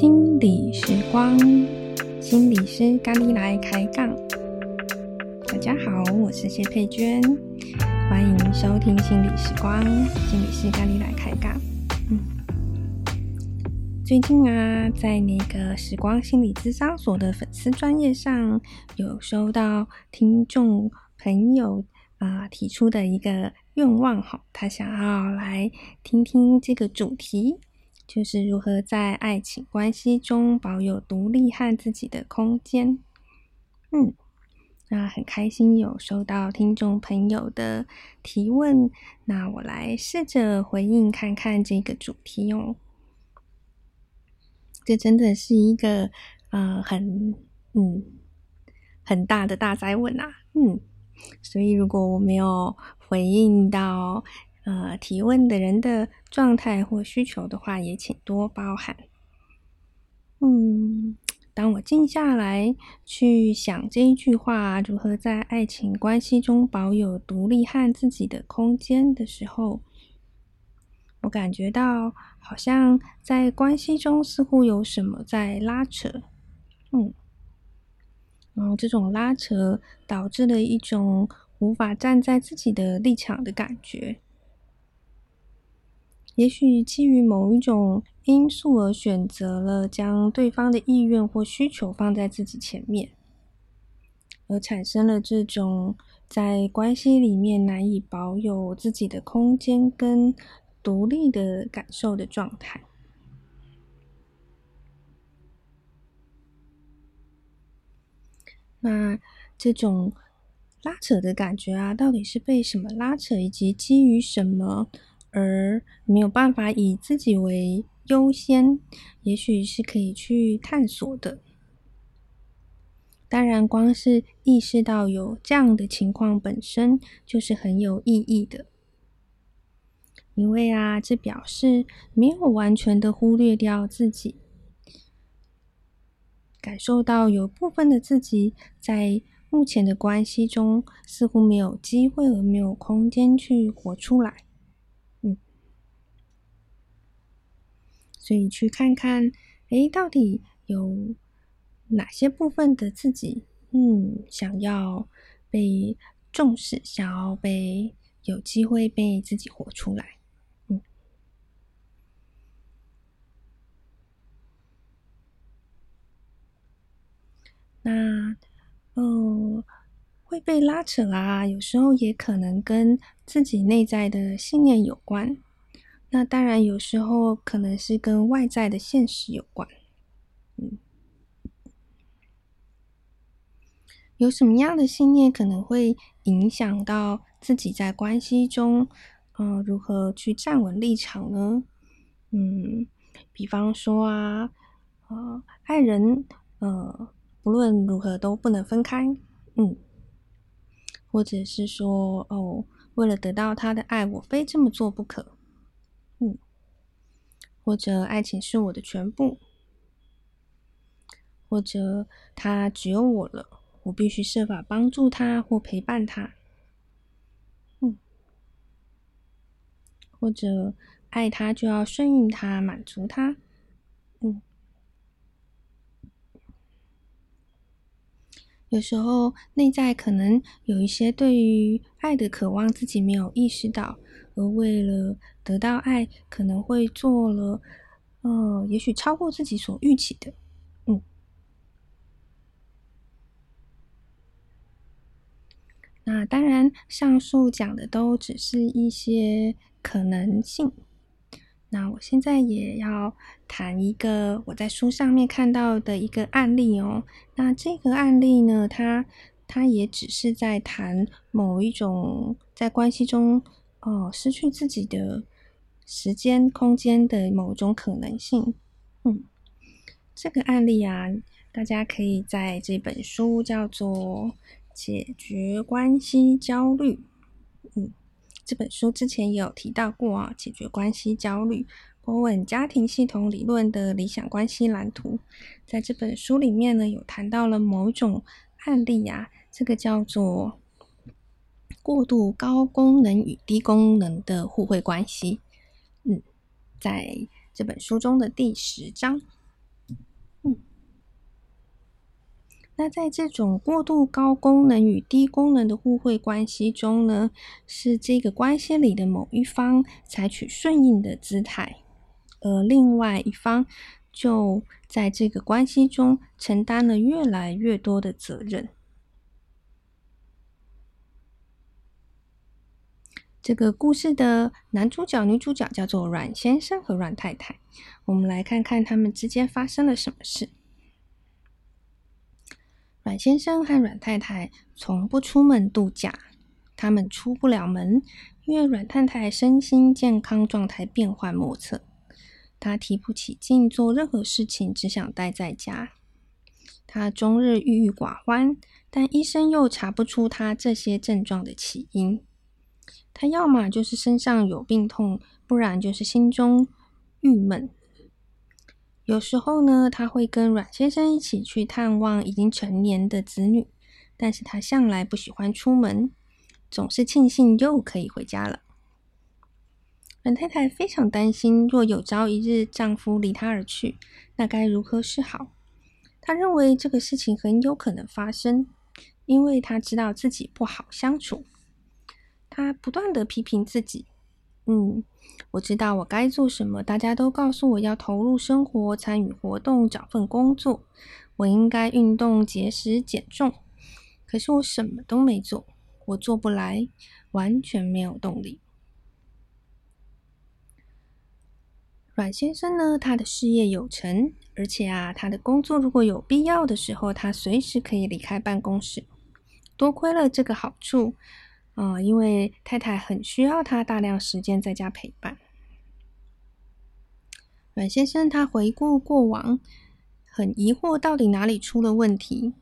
心理时光，心理师咖喱来开杠。大家好，我是谢佩娟，欢迎收听心理时光，心理师咖喱来开杠。嗯，最近啊，在那个时光心理咨商所的粉丝专页上，有收到听众朋友啊、提出的一个愿望哈，他想要来听听这个主题。就是如何在爱情关系中保有独立和自己的空间。嗯，那很开心有收到听众朋友的提问，那我来试着回应看看这个主题哦。这真的是一个呃很嗯很大的大哉问啊，嗯，所以如果我没有回应到。呃，提问的人的状态或需求的话，也请多包涵。嗯，当我静下来去想这一句话，如何在爱情关系中保有独立和自己的空间的时候，我感觉到好像在关系中似乎有什么在拉扯。嗯，然后这种拉扯导致了一种无法站在自己的立场的感觉。也许基于某一种因素而选择了将对方的意愿或需求放在自己前面，而产生了这种在关系里面难以保有自己的空间跟独立的感受的状态。那这种拉扯的感觉啊，到底是被什么拉扯，以及基于什么？而没有办法以自己为优先，也许是可以去探索的。当然，光是意识到有这样的情况本身就是很有意义的，因为啊，这表示没有完全的忽略掉自己，感受到有部分的自己在目前的关系中似乎没有机会和没有空间去活出来。所以去看看，诶，到底有哪些部分的自己，嗯，想要被重视，想要被有机会被自己活出来，嗯。那，呃，会被拉扯啊，有时候也可能跟自己内在的信念有关。那当然，有时候可能是跟外在的现实有关。嗯，有什么样的信念可能会影响到自己在关系中，嗯、呃，如何去站稳立场呢？嗯，比方说啊，呃，爱人，呃，不论如何都不能分开。嗯，或者是说，哦，为了得到他的爱，我非这么做不可。或者爱情是我的全部，或者他只有我了，我必须设法帮助他或陪伴他。嗯，或者爱他就要顺应他，满足他。嗯，有时候内在可能有一些对于爱的渴望，自己没有意识到。而为了得到爱，可能会做了，呃，也许超过自己所预期的，嗯。那当然，上述讲的都只是一些可能性。那我现在也要谈一个我在书上面看到的一个案例哦。那这个案例呢，它它也只是在谈某一种在关系中。哦，失去自己的时间、空间的某种可能性。嗯，这个案例啊，大家可以在这本书叫做《解决关系焦虑》。嗯，这本书之前也有提到过啊，《解决关系焦虑》，波文家庭系统理论的理想关系蓝图。在这本书里面呢，有谈到了某种案例啊，这个叫做。过度高功能与低功能的互惠关系。嗯在这本书中的第十章。嗯。那在这种过度高功能与低功能的互惠关系中呢是这个关系里的某一方采取顺应的姿态而另外一方就在这个关系中承担了越来越多的责任。这个故事的男主角、女主角叫做阮先生和阮太太。我们来看看他们之间发生了什么事。阮先生和阮太太从不出门度假，他们出不了门，因为阮太太身心健康状态变幻莫测，她提不起劲做任何事情，只想待在家。她终日郁郁寡欢，但医生又查不出她这些症状的起因。她要么就是身上有病痛，不然就是心中郁闷。有时候呢，他会跟阮先生一起去探望已经成年的子女，但是他向来不喜欢出门，总是庆幸又可以回家了。阮太太非常担心，若有朝一日丈夫离她而去，那该如何是好？她认为这个事情很有可能发生，因为她知道自己不好相处。他不断地批评自己。嗯，我知道我该做什么。大家都告诉我要投入生活、参与活动、找份工作。我应该运动、节食、减重。可是我什么都没做，我做不来，完全没有动力。阮先生呢，他的事业有成，而且啊，他的工作如果有必要的时候，他随时可以离开办公室。多亏了这个好处。嗯，因为太太很需要他大量时间在家陪伴。阮先生他回顾过往，很疑惑到底哪里出了问题。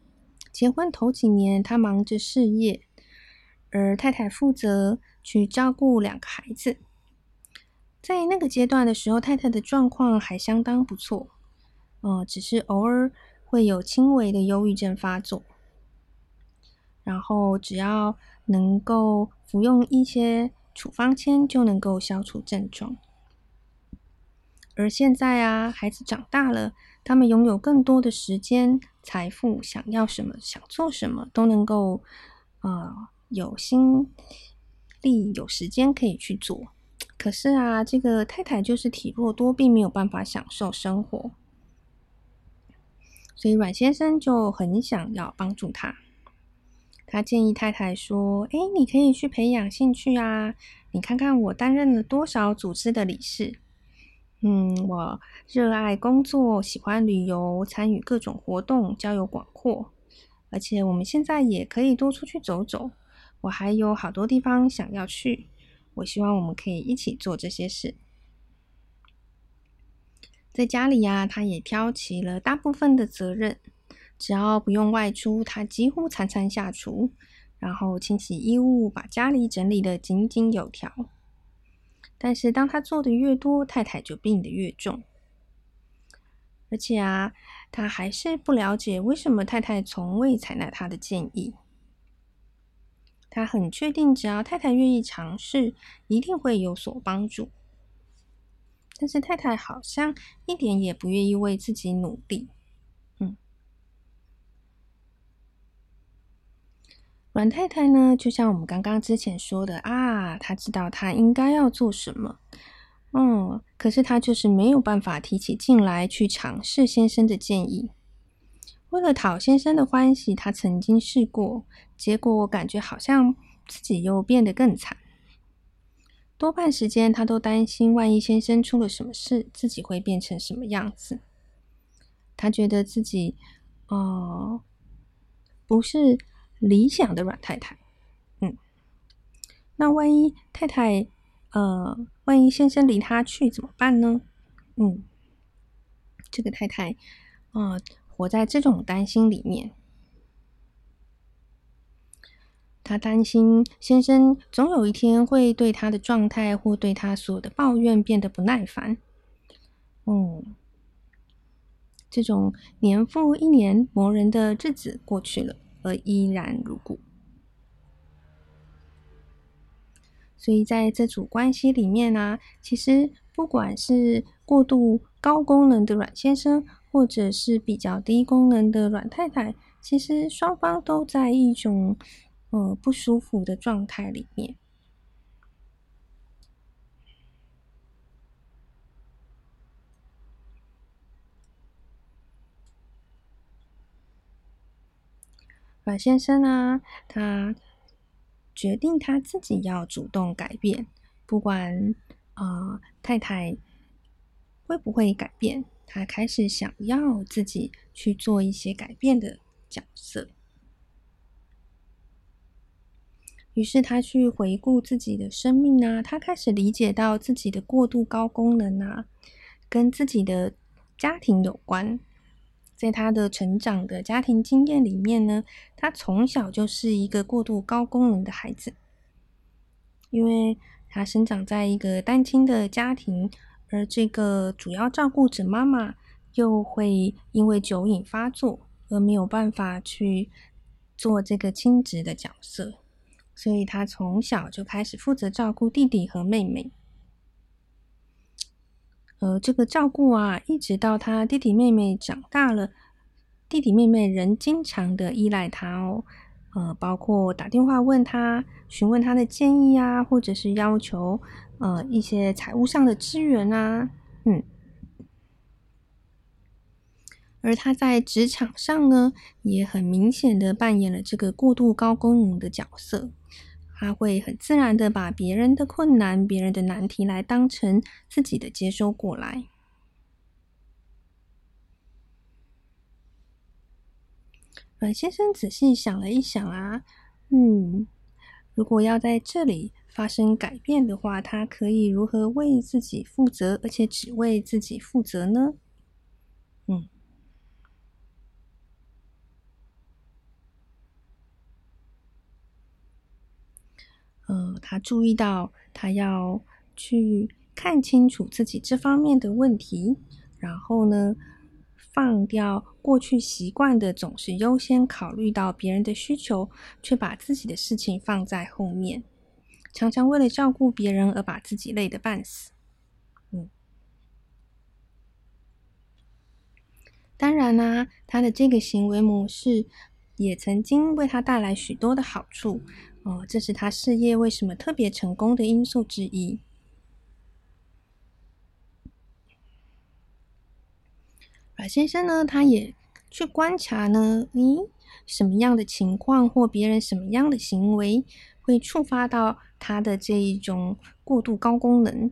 结婚头几年，他忙着事业，而太太负责去照顾两个孩子。在那个阶段的时候，太太的状况还相当不错，嗯，只是偶尔会有轻微的忧郁症发作。然后只要能够服用一些处方签，就能够消除症状。而现在啊，孩子长大了，他们拥有更多的时间、财富，想要什么、想做什么，都能够呃有心力、有时间可以去做。可是啊，这个太太就是体弱多病，没有办法享受生活，所以阮先生就很想要帮助他。他建议太太说：“哎，你可以去培养兴趣啊！你看看我担任了多少组织的理事。嗯，我热爱工作，喜欢旅游，参与各种活动，交友广阔。而且我们现在也可以多出去走走。我还有好多地方想要去。我希望我们可以一起做这些事。在家里呀，他也挑起了大部分的责任。”只要不用外出，他几乎餐餐下厨，然后清洗衣物，把家里整理得井井有条。但是，当他做的越多，太太就病得越重。而且啊，他还是不了解为什么太太从未采纳他的建议。他很确定，只要太太愿意尝试，一定会有所帮助。但是，太太好像一点也不愿意为自己努力。阮太太呢，就像我们刚刚之前说的啊，她知道她应该要做什么，嗯，可是她就是没有办法提起劲来去尝试先生的建议。为了讨先生的欢喜，她曾经试过，结果我感觉好像自己又变得更惨。多半时间，她都担心，万一先生出了什么事，自己会变成什么样子。她觉得自己，哦、不是。理想的阮太太，嗯，那万一太太，呃，万一先生离她去怎么办呢？嗯，这个太太，啊、活在这种担心里面，她担心先生总有一天会对她的状态或对她所有的抱怨变得不耐烦。嗯，这种年复一年磨人的日子过去了。而依然如故，所以在这组关系里面呢、其实不管是过度高功能的阮先生，或者是比较低功能的阮太太，其实双方都在一种呃不舒服的状态里面。阮先生啊，他决定他自己要主动改变，不管啊、太太会不会改变，他开始想要自己去做一些改变的角色。于是他去回顾自己的生命啊，他开始理解到自己的过度高功能啊，跟自己的家庭有关。在他的成长的家庭经验里面呢，他从小就是一个过度高功能的孩子，因为他生长在一个单亲的家庭，而这个主要照顾者妈妈又会因为酒瘾发作而没有办法去做这个亲职的角色，所以他从小就开始负责照顾弟弟和妹妹。呃，这个照顾啊，一直到他弟弟妹妹长大了，弟弟妹妹仍经常的依赖他哦。呃，包括打电话问他，询问他的建议啊，或者是要求呃一些财务上的支援啊，嗯。而他在职场上呢，也很明显的扮演了这个过度高功能的角色。他会很自然的把别人的困难、别人的难题来当成自己的接收过来。阮先生仔细想了一想啊，嗯，如果要在这里发生改变的话，他可以如何为自己负责，而且只为自己负责呢？嗯。呃，他注意到，他要去看清楚自己这方面的问题，然后呢，放掉过去习惯的总是优先考虑到别人的需求，却把自己的事情放在后面，常常为了照顾别人而把自己累得半死。嗯，当然啦、他的这个行为模式也曾经为他带来许多的好处。哦，这是他事业为什么特别成功的因素之一。阮先生呢，他也去观察呢，咦，什么样的情况或别人什么样的行为会触发到他的这一种过度高功能？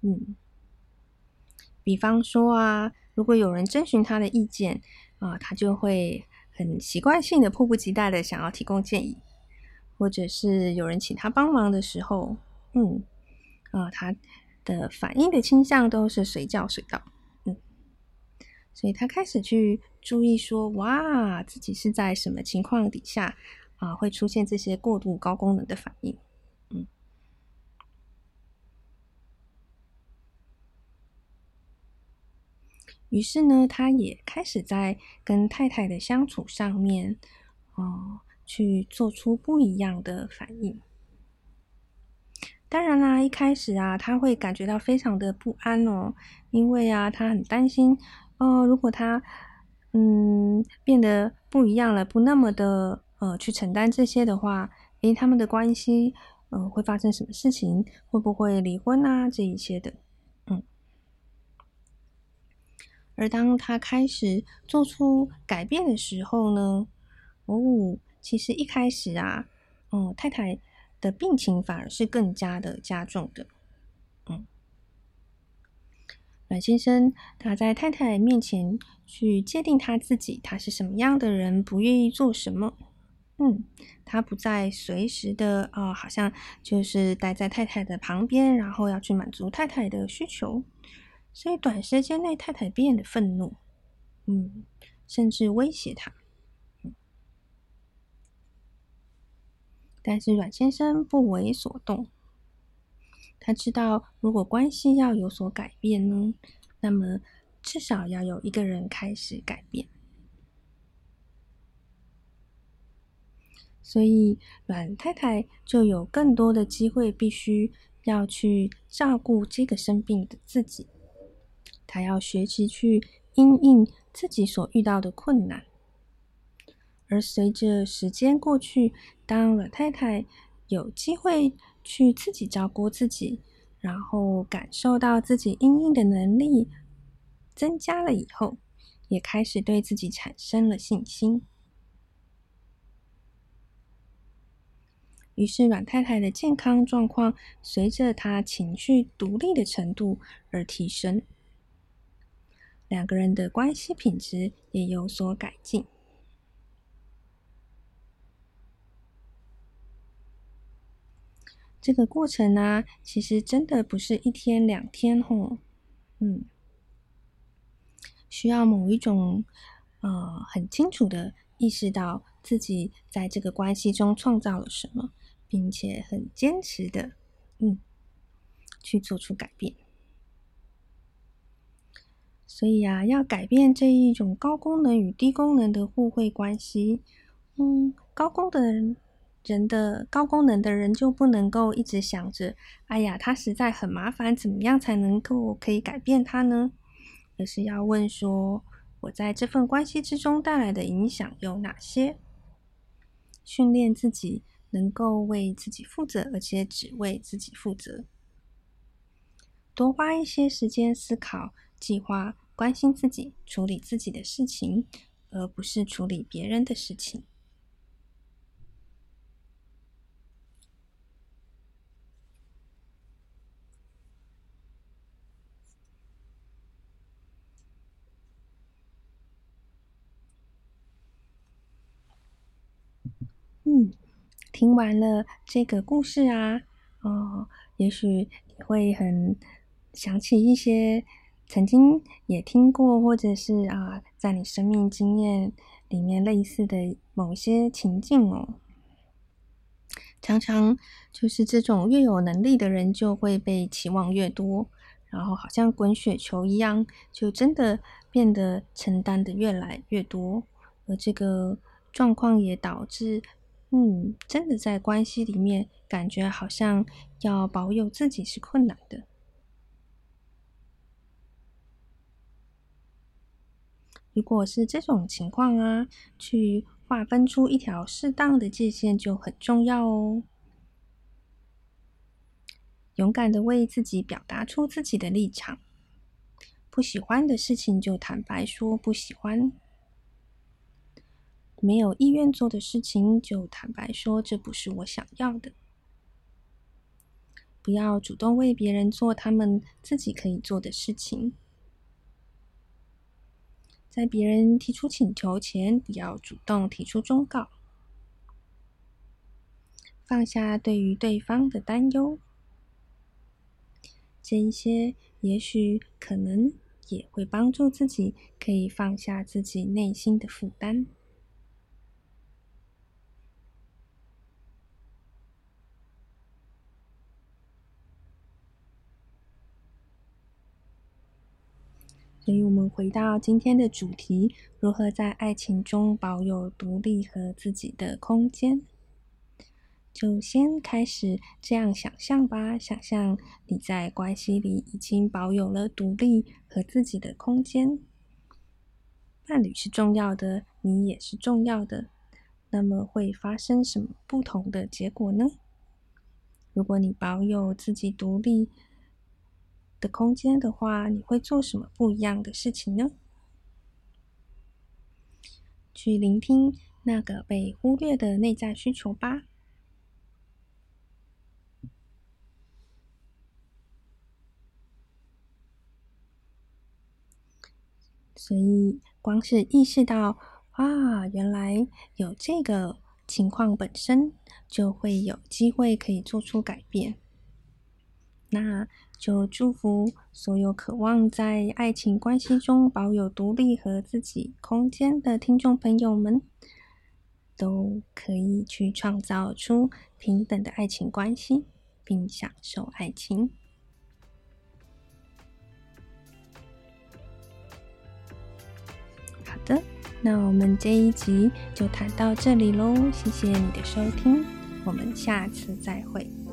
嗯，比方说啊，如果有人征询他的意见啊，他就会很习惯性的、迫不及待的想要提供建议。或者是有人请他帮忙的时候，嗯，啊、他的反应的倾向都是随叫随到，嗯，所以他开始去注意说，哇，自己是在什么情况底下啊、呃，会出现这些过度高功能的反应，嗯，于是呢，他也开始在跟太太的相处上面，哦、去做出不一样的反应。当然啦，一开始啊，他会感觉到非常的不安哦，因为啊，他很担心哦，如果他嗯变得不一样了，不那么的呃去承担这些的话，诶，他们的关系呃会发生什么事情？会不会离婚啊？这一些的，嗯。而当他开始做出改变的时候呢，哦。其实一开始啊，嗯，太太的病情反而是更加的加重的，嗯。阮先生他在太太面前去界定他自己，他是什么样的人，不愿意做什么，嗯，他不再随时的啊、哦，好像就是待在太太的旁边，然后要去满足太太的需求，所以短时间内太太变得愤怒，嗯，甚至威胁他。但是阮先生不为所动，他知道如果关系要有所改变呢，那么至少要有一个人开始改变。所以阮太太就有更多的机会，必须要去照顾这个生病的自己。她要学习去因应自己所遇到的困难。而随着时间过去，当阮太太有机会去自己照顾自己，然后感受到自己应应的能力增加了以后，也开始对自己产生了信心。于是，阮太太的健康状况随着她情绪独立的程度而提升，两个人的关系品质也有所改进。这个过程呢、其实真的不是一天两天吼，嗯，需要某一种呃很清楚的意识到自己在这个关系中创造了什么。并且很坚持的，嗯，去做出改变。所以啊，要改变这一种高功能与低功能的互惠关系，嗯，高功能人的高功能的人就不能够一直想着，哎呀，他实在很麻烦，怎么样才能够可以改变他呢？而是要问说，我在这份关系之中带来的影响有哪些？训练自己。能够为自己负责，而且只为自己负责。多花一些时间思考、计划、关心自己、处理自己的事情，而不是处理别人的事情。嗯。听完了这个故事啊，哦，也许你会很想起一些曾经也听过，或者是啊，在你生命经验里面类似的某些情境哦。常常就是这种越有能力的人就会被期望越多，然后好像滚雪球一样，就真的变得承担的越来越多，而这个状况也导致。嗯，真的在关系里面，感觉好像要保有自己是困难的。如果是这种情况啊，去划分出一条适当的界限就很重要哦。勇敢的为自己表达出自己的立场，不喜欢的事情就坦白说不喜欢。没有意愿做的事情，就坦白说这不是我想要的。不要主动为别人做他们自己可以做的事情。在别人提出请求前，不要主动提出忠告。放下对于对方的担忧，这一些也许可能也会帮助自己可以放下自己内心的负担。所以，我们回到今天的主题：如何在爱情中保有独立和自己的空间？就先开始这样想象吧。想象你在关系里已经保有了独立和自己的空间，伴侣是重要的，你也是重要的。那么，会发生什么不同的结果呢？如果你保有自己独立，的空间的话，你会做什么不一样的事情呢？去聆听那个被忽略的内在需求吧。所以，光是意识到啊，原来有这个情况本身，就会有机会可以做出改变。那就祝福所有渴望在爱情关系中保有独立和自己空间的听众朋友们，都可以去创造出平等的爱情关系，并享受爱情。好的，那我们这一集就谈到这里喽，谢谢你的收听，我们下次再会。